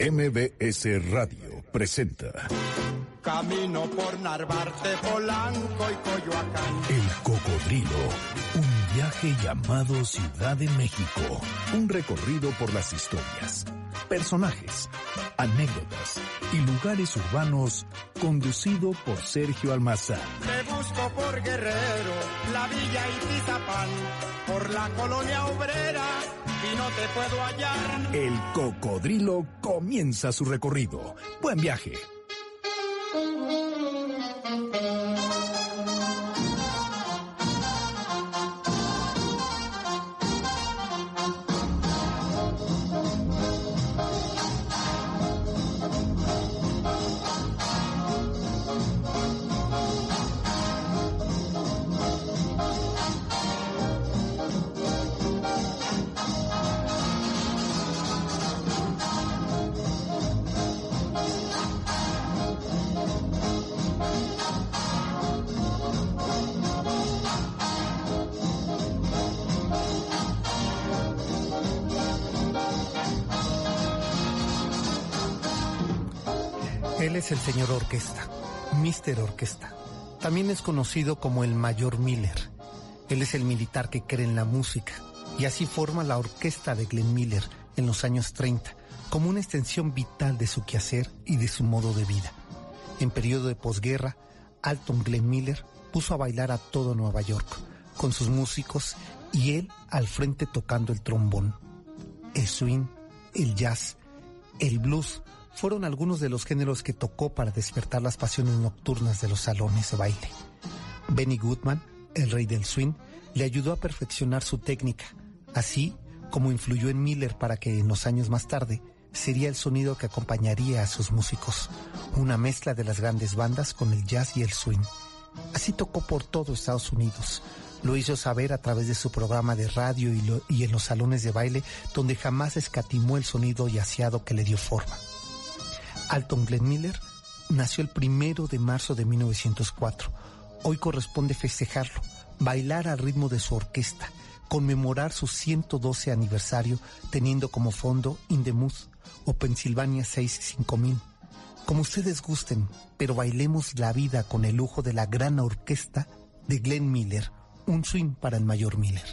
MBS Radio presenta. Camino por Narvarte, Polanco y Coyoacán. El Cocodrilo. Un viaje llamado Ciudad de México. Un recorrido por las historias, personajes, anécdotas y lugares urbanos conducido por Sergio Almazán. Te busco por Guerrero, la Villa y Tizapán, por la colonia obrera y no te puedo hallar. El Cocodrilo comienza su recorrido. Buen viaje. Es el señor Orquesta, Mr. Orquesta. También es conocido como el Mayor Miller. Él es el militar que cree en la música y así forma la orquesta de Glenn Miller en los años 30 como una extensión vital de su quehacer y de su modo de vida. En periodo de posguerra, Alton Glenn Miller puso a bailar a todo Nueva York con sus músicos y él al frente tocando el trombón. El swing, el jazz, el blues fueron algunos de los géneros que tocó para despertar las pasiones nocturnas de los salones de baile. Benny Goodman, el rey del swing, le ayudó a perfeccionar su técnica, así como influyó en Miller para que en los años más tarde sería el sonido que acompañaría a sus músicos, una mezcla de las grandes bandas con el jazz y el swing. Así tocó por todo Estados Unidos. Lo hizo saber a través de su programa de radio y, en los salones de baile, donde jamás escatimó el sonido yaceado que le dio forma. Alton Glenn Miller nació el primero de marzo de 1904. Hoy corresponde festejarlo, bailar al ritmo de su orquesta, conmemorar su 112 aniversario teniendo como fondo In o Pennsylvania 65000. Como ustedes gusten, pero bailemos la vida con el lujo de la gran orquesta de Glenn Miller, un swing para el mayor Miller.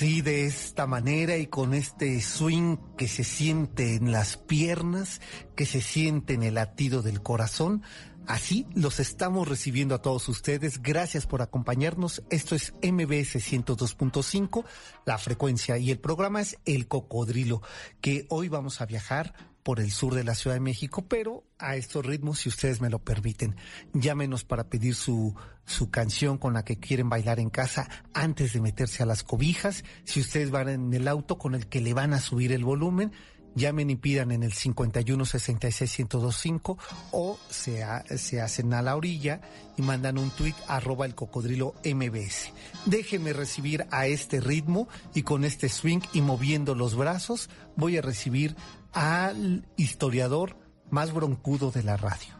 Así de esta manera y con este swing que se siente en las piernas, que se siente en el latido del corazón, así los estamos recibiendo a todos ustedes. Gracias por acompañarnos. Esto es MBS 102.5, la frecuencia y el programa es El Cocodrilo, que hoy vamos a viajar por el sur de la Ciudad de México, pero a estos ritmos, si ustedes me lo permiten. Llámenos para pedir su, su canción con la que quieren bailar en casa antes de meterse a las cobijas. Si ustedes van en el auto con el que le van a subir el volumen, llamen y pidan en el 51 66 1025 o se, se hacen a la orilla y mandan un tuit arroba el cocodrilo MBS. Déjenme recibir a este ritmo y con este swing y moviendo los brazos voy a recibir al historiador más broncudo de la radio,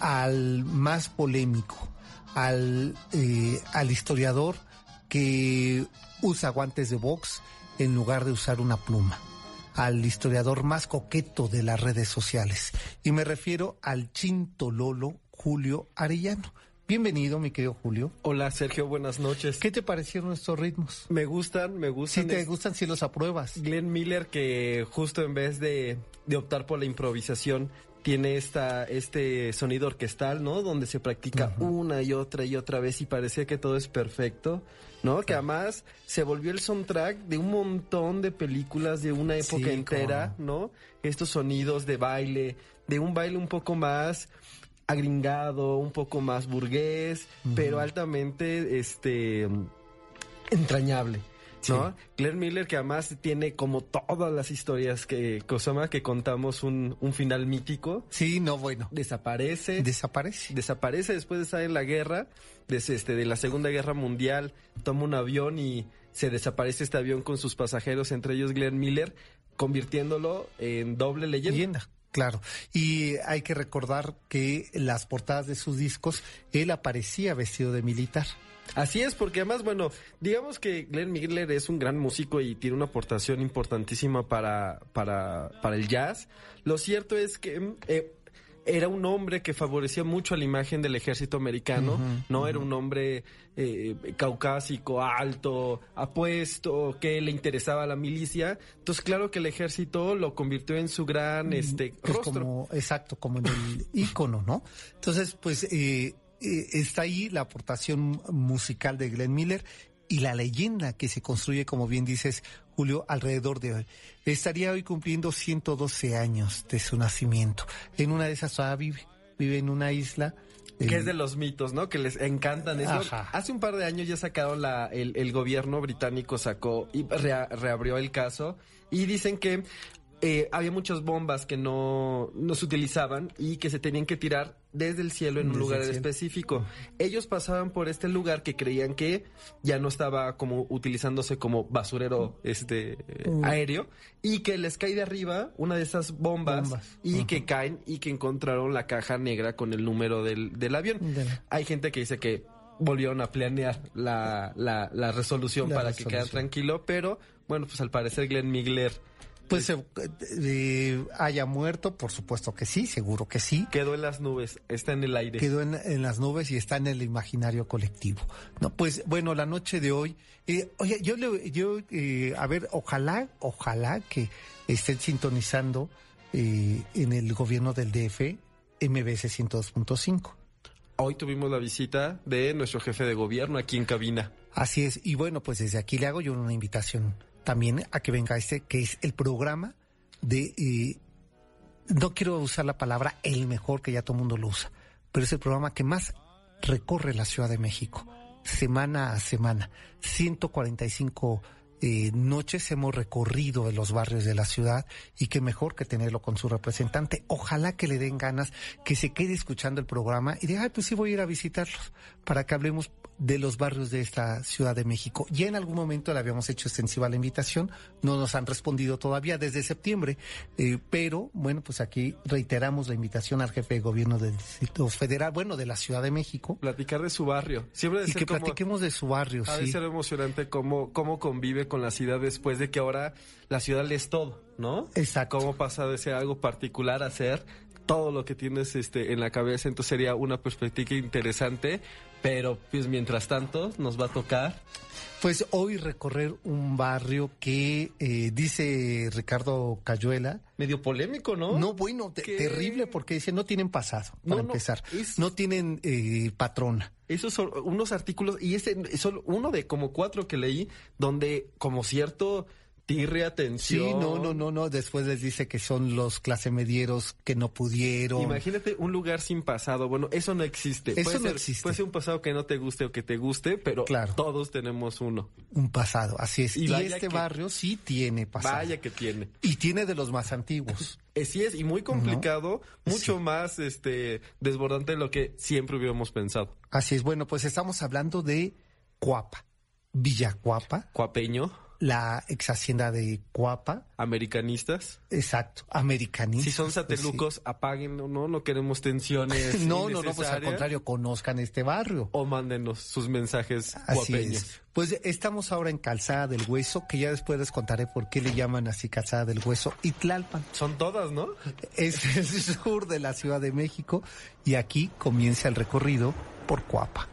al más polémico, al, eh, al historiador que usa guantes de box en lugar de usar una pluma al historiador más coqueto de las redes sociales. Y me refiero al chintololo Julio Arellano. Bienvenido, mi querido Julio. Hola, Sergio, buenas noches. ¿Qué te parecieron estos ritmos? Me gustan, me gustan. Si te gustan, si los apruebas. Glenn Miller, que justo en vez de, de optar por la improvisación, tiene esta, este sonido orquestal, ¿no? Donde se practica uh -huh. una y otra y otra vez y parece que todo es perfecto, ¿no? Que además se volvió el soundtrack de un montón de películas de una época sí, entera, ¿no? Estos sonidos de baile, de un baile un poco más agringado, un poco más burgués, uh -huh. pero altamente, este, entrañable. ¿no? Sí. Claire Miller, que además tiene como todas las historias que Kosama, que contamos un, un, final mítico. Sí, no, bueno. Desaparece. Desaparece. Desaparece después de estar en la guerra, desde este, de la Segunda Guerra Mundial, toma un avión y se desaparece este avión con sus pasajeros, entre ellos Glenn Miller. convirtiéndolo en doble leyenda. leyenda. Claro, y hay que recordar que las portadas de sus discos, él aparecía vestido de militar. Así es, porque además, bueno, digamos que Glenn Miller es un gran músico y tiene una aportación importantísima para, para, para el jazz. Lo cierto es que eh, era un hombre que favorecía mucho a la imagen del ejército americano, ¿no? Era un hombre eh, caucásico, alto, apuesto, que le interesaba la milicia. Entonces, claro que el ejército lo convirtió en su gran este, pues Como, exacto, como en el ícono, ¿no? Entonces, pues... Eh, eh, está ahí la aportación musical de Glenn Miller y la leyenda que se construye, como bien dices, Julio, alrededor de hoy. Estaría hoy cumpliendo 112 años de su nacimiento. En una de esas todavía vive, vive en una isla. Que es de los mitos, ¿no? Que les encantan eso. Ajá. Hace un par de años ya sacaron la, el, el gobierno británico sacó y rea- reabrió el caso y dicen que eh, había muchas bombas que no, no se utilizaban y que se tenían que tirar desde el cielo en un lugar el específico. Ellos pasaban por este lugar que creían que ya no estaba como utilizándose como basurero este Mm. aéreo y que les cae de arriba una de esas bombas, Bombas. y que caen y que encontraron la caja negra con el número del, del avión. Hay gente que dice que volvieron a planear la, la, la resolución La para que quedara tranquilo, pero bueno, pues al parecer Glenn Migler Pues eh, eh, haya muerto, por supuesto que sí, seguro que sí. quedó en las nubes, está en el aire. Quedó en, en las nubes y está en el imaginario colectivo. No, pues bueno, la noche de hoy, eh, oye, yo le, yo, eh, a ver, ojalá, ojalá que estén sintonizando en el gobierno del DF MBS 102.5. Hoy tuvimos la visita de nuestro jefe de gobierno aquí en cabina. Así es, y bueno, pues desde aquí le hago yo una invitación también a que venga este, que es el programa de, eh, no quiero usar la palabra el mejor, que ya todo el mundo lo usa, pero es el programa que más recorre la Ciudad de México, semana a semana. 145 eh, noches hemos recorrido en los barrios de la ciudad y qué mejor que tenerlo con su representante. Ojalá que le den ganas, que se quede escuchando el programa y diga, pues sí voy a ir a visitarlos para que hablemos de los barrios de esta Ciudad de México. Ya en algún momento le habíamos hecho extensiva la invitación, no nos han respondido todavía desde septiembre, eh, pero bueno, pues aquí reiteramos la invitación al jefe de gobierno del Distrito Federal, bueno, de la Ciudad de México, Platicar de su barrio. Siempre de y ser que como- platiquemos de su barrio, Ha de sí. ser emocionante cómo, cómo convive con la ciudad después de que ahora la ciudad le es todo, ¿no? Exacto. Cómo pasa de ser algo particular a ser todo lo que tienes este en la cabeza. Entonces sería una perspectiva interesante, pero pues mientras tanto nos va a tocar. Pues hoy recorrer un barrio que eh, dice Ricardo Cayuela, Medio polémico, ¿no? no bueno, terrible porque dice no tienen pasado, para no, empezar, es- no tienen eh, patrona. Esos son unos artículos, y ese es solo uno de como cuatro que leí, donde como cierto tirre atención. Sí, no, no, no, no. Después les dice que son los clase medieros que no pudieron. Imagínate un lugar sin pasado. Bueno, eso no existe. Eso puede no ser, existe. Puede ser un pasado que no te guste o que te guste, pero Claro. todos tenemos uno. Un pasado, así es. Y este barrio sí tiene pasado. Vaya que tiene. Y tiene de los más antiguos. Eh, Sí es, y muy complicado, mucho Sí. más este desbordante de lo que siempre hubiéramos pensado. Así es. Bueno, pues estamos hablando de Cuapa, Villacuapa, Cuapeño, la ex hacienda de Cuapa. americanistas. Exacto, americanista. Si son satelucos, apaguen, no, no queremos tensiones. No, no, no, pues al contrario, conozcan este barrio. O mándenos sus mensajes Así guapeños. es. Pues estamos ahora en Calzada del Hueso, que ya después les contaré por qué le llaman así Calzada del Hueso, y Tlalpan. Son todas, ¿no? Es el sur de la Ciudad de México y aquí comienza el recorrido por Cuapa.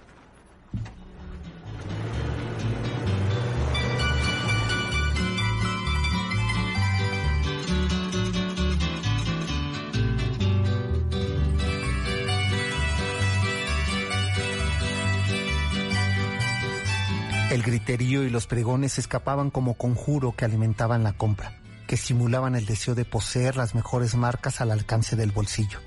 El griterío y los pregones escapaban como conjuro que alimentaban la compra, que simulaban el deseo de poseer las mejores marcas al alcance del bolsillo.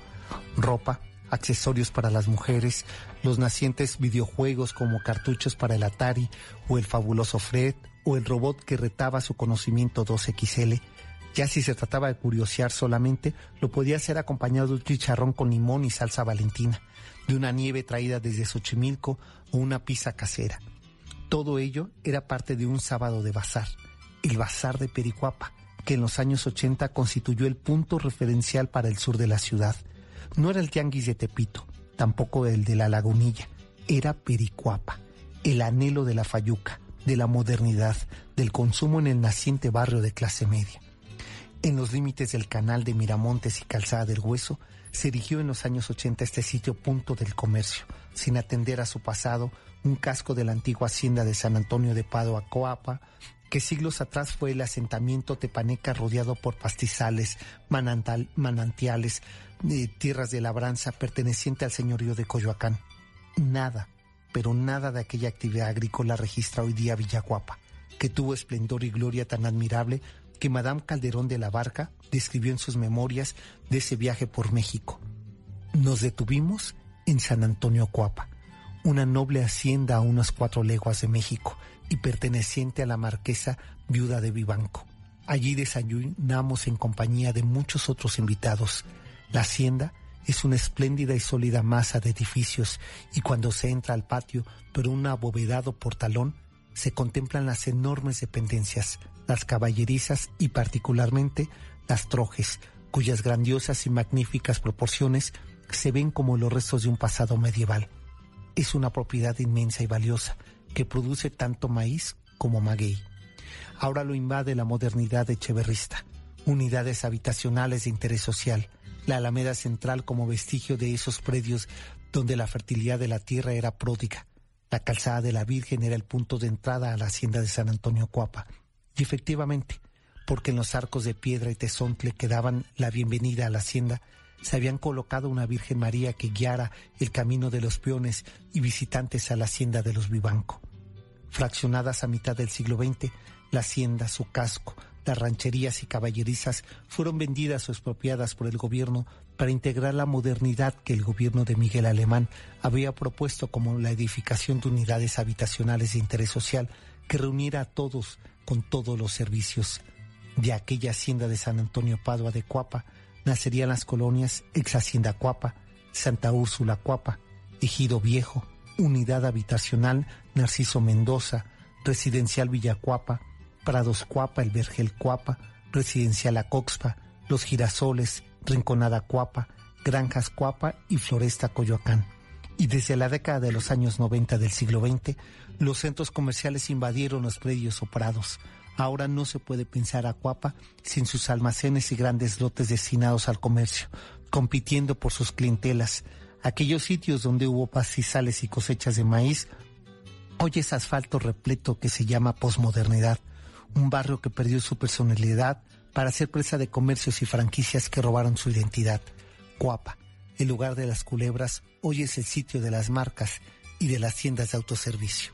Ropa, accesorios para las mujeres, los nacientes videojuegos como cartuchos para el Atari o el fabuloso Fred o el robot que retaba su conocimiento 2XL. Ya si se trataba de curiosear solamente, lo podía hacer acompañado de un chicharrón con limón y salsa valentina, de una nieve traída desde Xochimilco o una pizza casera. Todo ello era parte de un sábado de bazar, el bazar de Pericuapa, que en los años 80 constituyó el punto referencial para el sur de la ciudad. No era el tianguis de Tepito, tampoco el de la Lagunilla, era Pericuapa, el anhelo de la fayuca, de la modernidad, del consumo en el naciente barrio de clase media. En los límites del canal de Miramontes y Calzada del Hueso, se erigió en los años 80 este sitio punto del comercio, sin atender a su pasado, un casco de la antigua hacienda de San Antonio de Padua, Coapa, que siglos atrás fue el asentamiento tepaneca rodeado por pastizales, manantiales, eh, tierras de labranza perteneciente al señorío de Coyoacán. Nada, pero nada de aquella actividad agrícola registra hoy día Villaguapa, que tuvo esplendor y gloria tan admirable que Madame Calderón de la Barca describió en sus memorias de ese viaje por México. Nos detuvimos en San Antonio Coapa, una noble hacienda a unas cuatro leguas de México y perteneciente a la marquesa viuda de Vivanco. Allí desayunamos en compañía de muchos otros invitados. La hacienda es una espléndida y sólida masa de edificios y cuando se entra al patio por un abovedado portalón, se contemplan las enormes dependencias, las caballerizas y particularmente las trojes, cuyas grandiosas y magníficas proporciones se ven como los restos de un pasado medieval. Es una propiedad inmensa y valiosa que produce tanto maíz como maguey. Ahora lo invade la modernidad echeverrista, unidades habitacionales de interés social, la Alameda Central como vestigio de esos predios donde la fertilidad de la tierra era pródiga. La calzada de la Virgen era el punto de entrada a la hacienda de San Antonio Cuapa. Y efectivamente, porque en los arcos de piedra y tesontle que daban la bienvenida a la hacienda, se habían colocado una Virgen María que guiara el camino de los peones y visitantes a la hacienda de los Vivanco. Fraccionadas a mitad del siglo XX, la hacienda, su casco, las rancherías y caballerizas fueron vendidas o expropiadas por el gobierno para integrar la modernidad que el gobierno de Miguel Alemán había propuesto como la edificación de unidades habitacionales de interés social que reuniera a todos con todos los servicios. De aquella hacienda de San Antonio Padua de Cuapa nacerían las colonias ex Hacienda Cuapa, Santa Úrsula Cuapa, Ejido Viejo, Unidad Habitacional Narciso Mendoza, Residencial Villacuapa, Prados Cuapa, El Vergel Cuapa, Residencial Acoxpa, Los Girasoles, Rinconada Cuapa, Granjas Cuapa y Floresta Coyoacán. Y desde la década de los años 90 del siglo XX, los centros comerciales invadieron los predios o prados. Ahora no se puede pensar a Cuapa sin sus almacenes y grandes lotes destinados al comercio, compitiendo por sus clientelas. Aquellos sitios donde hubo pastizales y cosechas de maíz, hoy es asfalto repleto que se llama posmodernidad un barrio que perdió su personalidad para ser presa de comercios y franquicias que robaron su identidad. Cuapa, el lugar de las culebras, hoy es el sitio de las marcas y de las tiendas de autoservicio.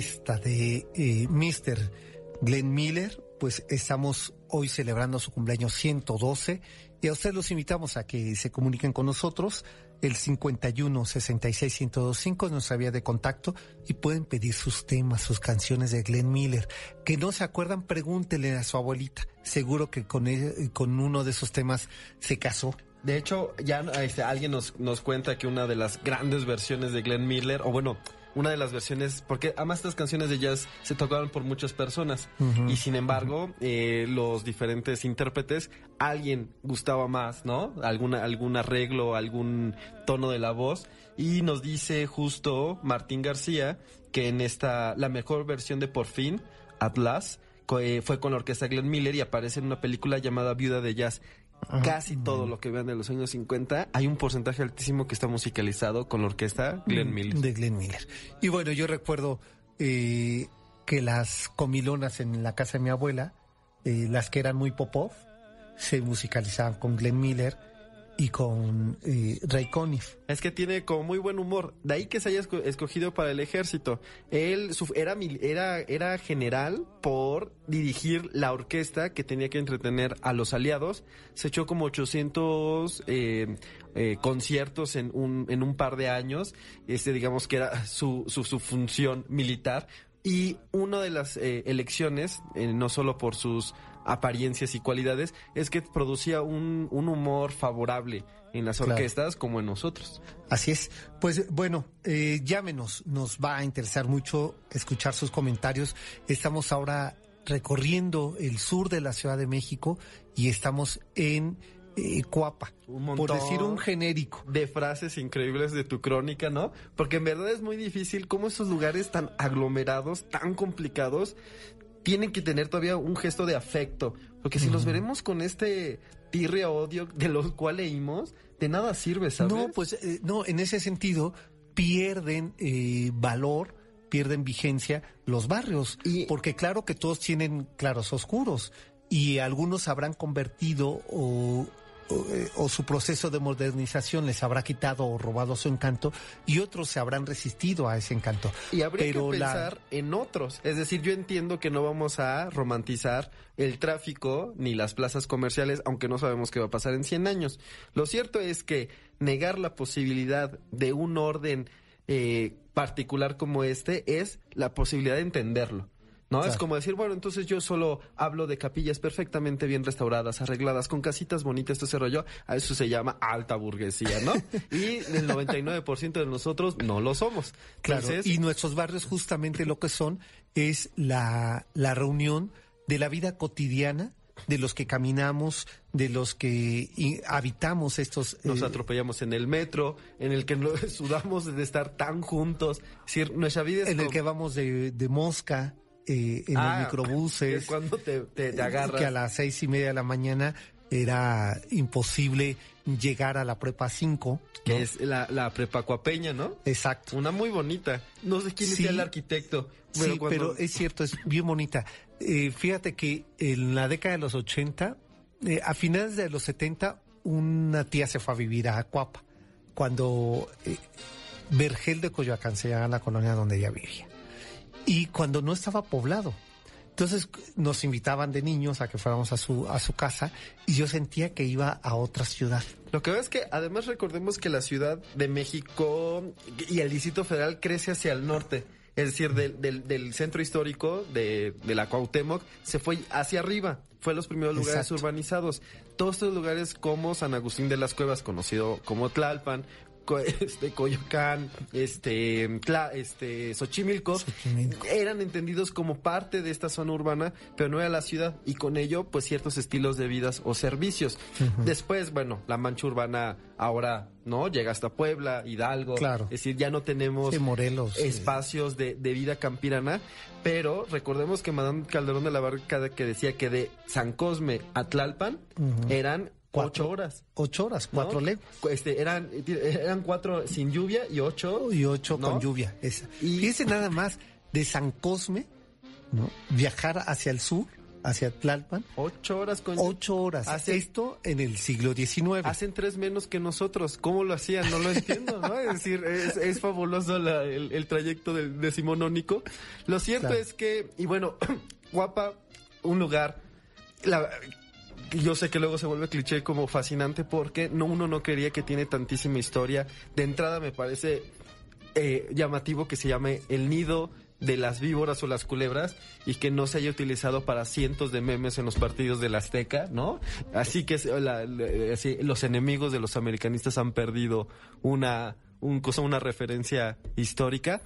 orquesta de eh, Mr. Glenn Miller, pues estamos hoy celebrando su cumpleaños 112 y a ustedes los invitamos a que se comuniquen con nosotros. El 51 66 1025 es nuestra vía de contacto y pueden pedir sus temas, sus canciones de Glenn Miller. Que no se acuerdan, pregúntenle a su abuelita. Seguro que con, con uno de esos temas se casó. De hecho, ya este, alguien nos, nos cuenta que una de las grandes versiones de Glenn Miller, o bueno, una de las versiones, porque además estas canciones de jazz se tocaron por muchas personas. Y sin embargo eh, los diferentes intérpretes, alguien gustaba más, ¿no? Alguna, algún arreglo, algún tono de la voz. Y nos dice justo Martín García que en esta, la mejor versión de Por fin, Atlas, eh, fue con la orquesta Glenn Miller y aparece en una película llamada Viuda de Jazz casi todo lo que vean de los años 50, hay un porcentaje altísimo que está musicalizado con la orquesta Glenn Miller. De Glenn Miller. Y bueno, yo recuerdo eh, que las comilonas en la casa de mi abuela, eh, las que eran muy popov, se musicalizaban con Glenn Miller y con eh, Ray Conniff. Es que tiene como muy buen humor. De ahí que se haya escogido para el ejército. Él era, era, era general por dirigir la orquesta que tenía que entretener a los aliados. Se echó como 800 eh, eh, conciertos en un, en un par de años. Este, digamos que era su, su, su función militar. Y una de las elecciones, no solo por sus apariencias y cualidades, es que producía un, un humor favorable en las orquestas como en nosotros. Así es. Pues bueno, eh, llámenos, nos va a interesar mucho escuchar sus comentarios. Estamos ahora recorriendo el sur de la Ciudad de México y estamos en eh, Cuapa, por decir un genérico. De frases increíbles de tu crónica, ¿no? Porque en verdad es muy difícil cómo esos lugares tan aglomerados, tan complicados, tienen que tener todavía un gesto de afecto. Porque si los veremos con este tirria odio de los cual leímos, de nada sirve, ¿sabes? No, pues eh, no, en ese sentido pierden eh, valor, pierden vigencia los barrios. Y, porque claro que todos tienen claros oscuros y algunos habrán convertido o o, su proceso de modernización les habrá quitado o robado su encanto y otros se habrán resistido a ese encanto. Y habría que pensar en otros. Es decir, yo entiendo que no vamos a romantizar el tráfico ni las plazas comerciales, aunque no sabemos qué va a pasar en 100 años. Lo cierto es que negar la posibilidad de un orden eh, particular como este es la posibilidad de entenderlo. ¿No? Es como decir, bueno, entonces yo solo hablo de capillas perfectamente bien restauradas, arregladas, con casitas bonitas, todo ese rollo. A eso se llama alta burguesía, ¿no? y el 99% de nosotros no lo somos. Claro, y nuestros barrios justamente lo que son es la, la reunión de la vida cotidiana de los que caminamos, de los que habitamos estos... Nos eh, atropellamos en el metro, en el que sudamos de estar tan juntos. Es decir, nuestra vida es En el que vamos de, de mosca, eh, en los ah, microbuses. Cuando te, te, agarras. Que a las seis y media de la mañana era imposible llegar a la prepa 5. Que es la, la prepa cuapeña, ¿no? Exacto. Una muy bonita. No sé quién es el arquitecto. sí, pero es cierto, es bien bonita. Eh, fíjate que en la década de los 80, eh, a finales de los 70, una tía se fue a vivir a Acuapa, cuando eh, Vergel de Coyoacán se llama la colonia donde ella vivía y cuando no estaba poblado. Entonces nos invitaban de niños a que fuéramos a su, a su casa y yo sentía que iba a otra ciudad. Lo que veo es que además recordemos que la Ciudad de México y el Distrito Federal crece hacia el norte. Es decir, del, del, centro histórico de, de, la Cuauhtémoc se fue hacia arriba. Fue los primeros lugares urbanizados. Todos estos lugares como San Agustín de las Cuevas, conocido como Tlalpan, este Coyoacán, este, este Xochimilco, eran entendidos como parte de esta zona urbana, pero no era la ciudad. Y con ello pues ciertos estilos de vidas o servicios. Después, bueno, la mancha urbana ahora no llega hasta Puebla, Hidalgo, claro. es decir, ya no tenemos Morelos, espacios de, vida campirana, pero recordemos que Madame Calderón de la Barca que decía que de San Cosme a Tlalpan eran ocho horas. Ocho horas, cuatro leguas. Este, eran, eran cuatro sin lluvia y ocho. Y ocho con lluvia. Esa. Y fíjense nada más, de San Cosme, ¿no? Viajar hacia el sur, hacia Tlalpan. Ocho horas con Ocho horas. Hace, Esto en el siglo XIX. Hacen tres menos que nosotros. ¿Cómo lo hacían? No lo entiendo, ¿no? Es decir, es, fabuloso el, trayecto del decimonónico. Lo cierto es que, y bueno, Guapa, un lugar la, yo sé que luego se vuelve cliché como fascinante porque no, uno no quería que tiene tantísima historia. De entrada me parece eh, llamativo que se llame El Nido de las víboras o las culebras y que no se haya utilizado para cientos de memes en los partidos de la Azteca, ¿no? Así que los enemigos de los americanistas han perdido una, un, cosa, una referencia histórica.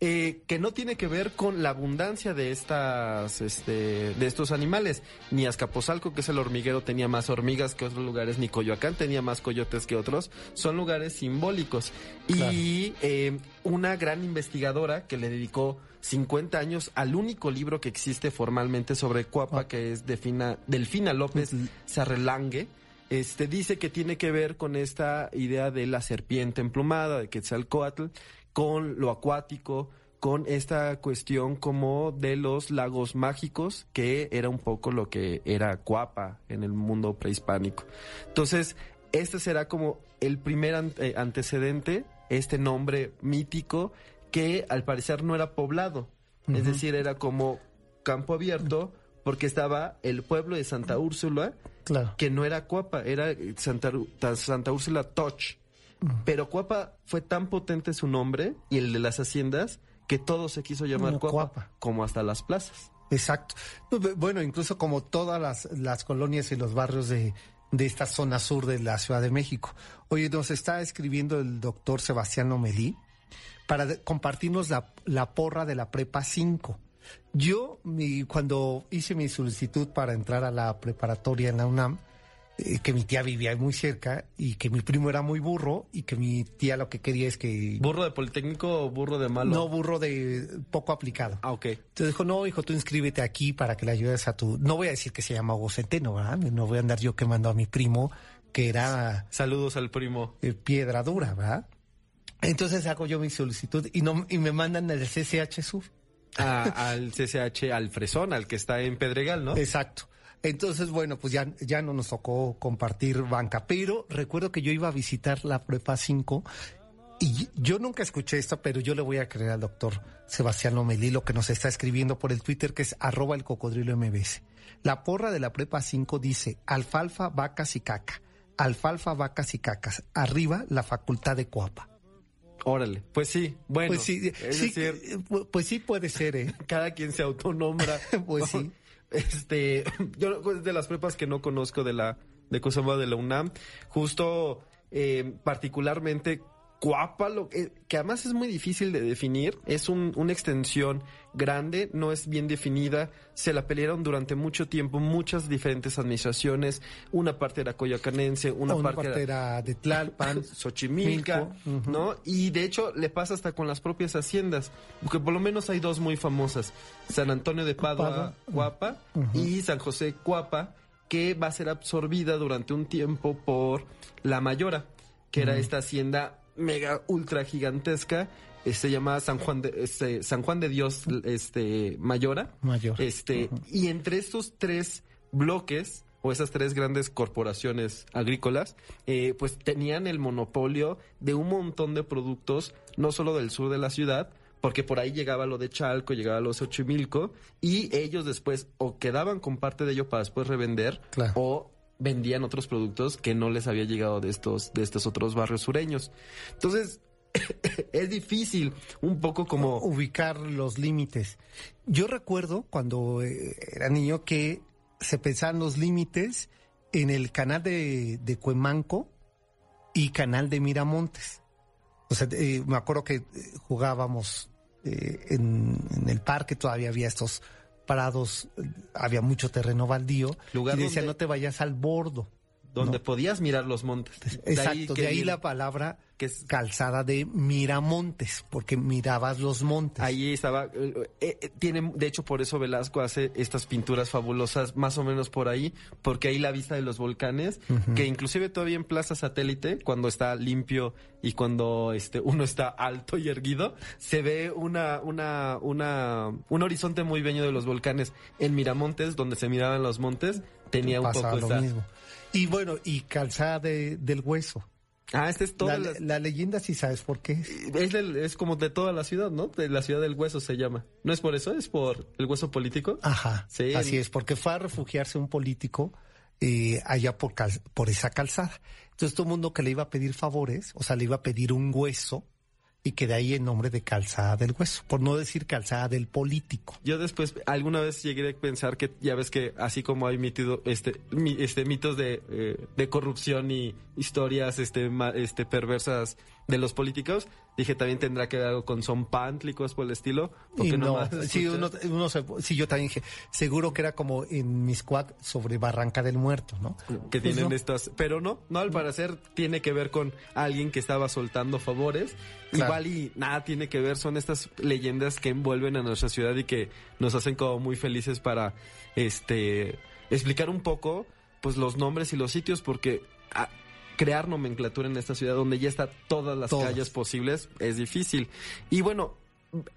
Eh, que no tiene que ver con la abundancia de estas, este, de estos animales. Ni Azcapotzalco, que es el hormiguero, tenía más hormigas que otros lugares, ni Coyoacán tenía más coyotes que otros. Son lugares simbólicos. Y eh, una gran investigadora que le dedicó 50 años al único libro que existe formalmente sobre Cuapa, ah. que es de Delfina López Sarrelangue. Este dice que tiene que ver con esta idea de la serpiente emplumada, de Quetzalcoatl, con lo acuático, con esta cuestión como de los lagos mágicos, que era un poco lo que era Cuapa en el mundo prehispánico. Entonces, este será como el primer eh, antecedente, este nombre mítico, que al parecer no era poblado, es decir, era como campo abierto, porque estaba el pueblo de Santa Úrsula, que no era Cuapa, era Santa, Santa Úrsula Toch. Pero Cuapa fue tan potente su nombre y el de las haciendas que todo se quiso llamar Cuapa, como hasta las plazas. Exacto. Bueno, incluso como todas las, las colonias y los barrios de, de esta zona sur de la Ciudad de México. Oye, nos está escribiendo el doctor Sebastián Omelí para compartirnos la, la porra de la prepa 5. Yo, mi, cuando hice mi solicitud para entrar a la preparatoria en la UNAM, eh, que mi tía vivía muy cerca y que mi primo era muy burro y que mi tía lo que quería es que... ¿Burro de Politécnico o burro de malo? No, burro de poco aplicado. Ah, ok. Entonces dijo, no, hijo, tú inscríbete aquí para que le ayudes a tu... No voy a decir que se llama Hugo Centeno, ¿verdad? No voy a andar yo quemando a mi primo, que era... Saludos al primo. Eh, piedra dura, ¿verdad? Entonces hago yo mi solicitud y, no, y me mandan al CCH Sur. Al CCH, al Fresón, al que está en Pedregal, ¿no? Exacto. Entonces, bueno, pues ya, ya no nos tocó compartir banca, pero recuerdo que yo iba a visitar la Prepa 5 y yo nunca escuché esto, pero yo le voy a creer al doctor Sebastián Lomelí lo que nos está escribiendo por el Twitter, que es arroba el cocodrilo MBS. La porra de la Prepa 5 dice alfalfa, vacas y caca. Alfalfa, vacas y cacas. Arriba, la facultad de Coapa. Órale, pues sí, bueno. Pues sí, pues sí puede ser, ¿eh? Cada quien se autonombra. pues sí. Este, yo de las prepas que no conozco de la de Cosamba de la UNAM, justo eh, particularmente Cuapa, lo que, que, además es muy difícil de definir, es un, una extensión grande, no es bien definida, se la pelearon durante mucho tiempo muchas diferentes administraciones, una parte era coyoacanense, una, parte, era, de Tlalpan, Xochimilca, ¿no? Y de hecho le pasa hasta con las propias haciendas, porque por lo menos hay dos muy famosas, San Antonio de Padua, Cuapa, y San José Cuapa, que va a ser absorbida durante un tiempo por La Mayora, que era esta hacienda mega ultra gigantesca eh, se llama San Juan de este, San Juan de Dios este Mayora. Mayor. este y entre estos tres bloques o esas tres grandes corporaciones agrícolas, eh, pues tenían el monopolio de un montón de productos, no solo del sur de la ciudad, porque por ahí llegaba lo de Chalco, llegaba lo de Xochimilco, y ellos después o quedaban con parte de ello para después revender, o vendían otros productos que no les había llegado de estos, de estos otros barrios sureños. Entonces, es difícil un poco como ubicar los límites. Yo recuerdo cuando eh, era niño que se pensaban los límites en el canal de, de Cuemanco y canal de Miramontes. O sea, eh, me acuerdo que eh, jugábamos en, en, el parque, todavía había estos parados, había mucho terreno baldío. y decía, no te vayas al bordo. Donde podías mirar los montes. Exacto, de ahí, la palabra que es calzada de miramontes, porque mirabas los montes. Ahí estaba, eh, eh, tiene, de hecho por eso Velasco hace estas pinturas fabulosas, más o menos por ahí, porque ahí la vista de los volcanes, que inclusive todavía en Plaza Satélite, cuando está limpio y cuando este uno está alto y erguido, se ve una, una, una, un horizonte muy bello de los volcanes. En Miramontes, donde se miraban los montes, tenía un poco lo mismo. Y bueno, y calzada del hueso. Ah, este es toda la, la... leyenda, si sabes por qué. Es, es como de toda la ciudad, ¿no? De la ciudad del hueso se llama. ¿No es por eso? ¿Es por el hueso político? Ajá. Sí. Así es, porque fue a refugiarse un político eh, allá por, por esa calzada. Entonces todo el mundo que le iba a pedir favores, o sea, le iba a pedir un hueso, y que de ahí el nombre de calzada del hueso, por no decir calzada del político. Yo después, alguna vez llegué a pensar que, ya ves que así como hay mitido, este, este mitos de, eh, de corrupción y historias este, este, perversas de los políticos, dije también tendrá que ver algo con son pánticos por el estilo. Porque no, sí, uno, uno sí, yo también dije, seguro que era como en mi squad sobre Barranca del Muerto, ¿no? Que pues tienen estas, pero no, no, al parecer tiene que ver con alguien que estaba soltando favores. Igual y nada tiene que ver, son estas leyendas que envuelven a nuestra ciudad y que nos hacen como muy felices para este explicar un poco pues los nombres y los sitios porque ah, crear nomenclatura en esta ciudad donde ya está todas las calles posibles es difícil. Y bueno,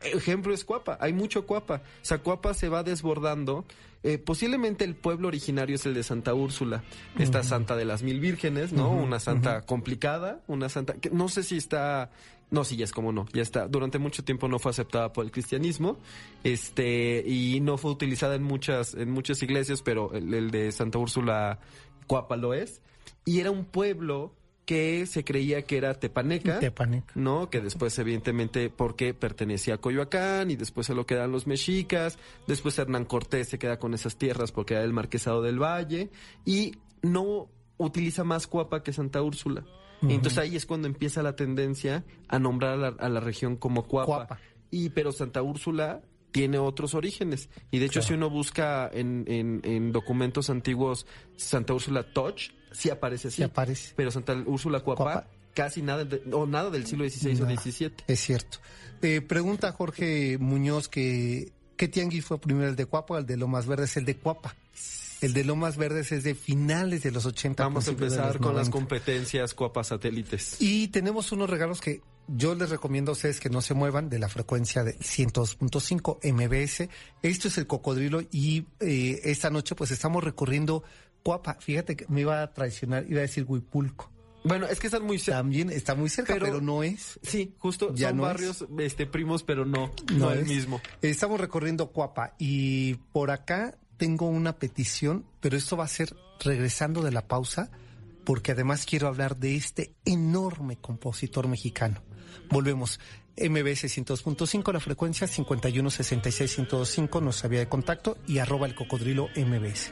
ejemplo es Cuapa, hay mucho Cuapa. O sea, Cuapa se va desbordando. Eh, posiblemente el pueblo originario es el de Santa Úrsula, esta santa de las mil vírgenes, ¿no? una santa complicada, una santa que no sé si está no, sí, ya es como no, ya está. Durante mucho tiempo no fue aceptada por el cristianismo, este, y no fue utilizada en muchas, en muchas iglesias, pero el, el de Santa Úrsula Cuapa lo es. Y era un pueblo que se creía que era Tepaneca, Tepaneca. ¿no? Que después, evidentemente, porque pertenecía a Coyoacán y después se lo quedan los mexicas, después Hernán Cortés se queda con esas tierras porque era el marquesado del Valle y no utiliza más Cuapa que Santa Úrsula. Entonces ahí es cuando empieza la tendencia a nombrar a la, a la región como Cuapa. Cuapa. Y pero Santa Úrsula tiene otros orígenes. Y de hecho, si uno busca en, en, en documentos antiguos Santa Úrsula Touch, sí aparece así. Sí aparece. Pero Santa Úrsula Cuapa, Cuapa. casi nada, de- o nada del siglo XVI o. XVII. Es cierto. Eh, pregunta Jorge Muñoz que ¿qué tianguis fue primero, el de Cuapa o el de Lomas Verdes? El de Cuapa. El de Lomas Verdes es de finales de los 80. Vamos a empezar con las 90. competencias Cuapa satélites. Y tenemos unos regalos que yo les recomiendo a ustedes que no se muevan de la frecuencia de 102.5 MBS. Esto es el cocodrilo y eh, esta noche pues estamos recorriendo Cuapa. Fíjate que me iba a traicionar, iba a decir Huipulco. Bueno, es que están muy cerca. También está muy cerca, Pero- pero, no es. Sí, justo Ya son no es. barrios este primos, pero no, no, el es. mismo. Estamos recorriendo Cuapa y por acá tengo una petición, pero esto va a ser regresando de la pausa, porque además quiero hablar de este enorme compositor mexicano. Volvemos. MBS 102.5, la frecuencia 5166-1025, nuestra vía de contacto y arroba el cocodrilo MBS.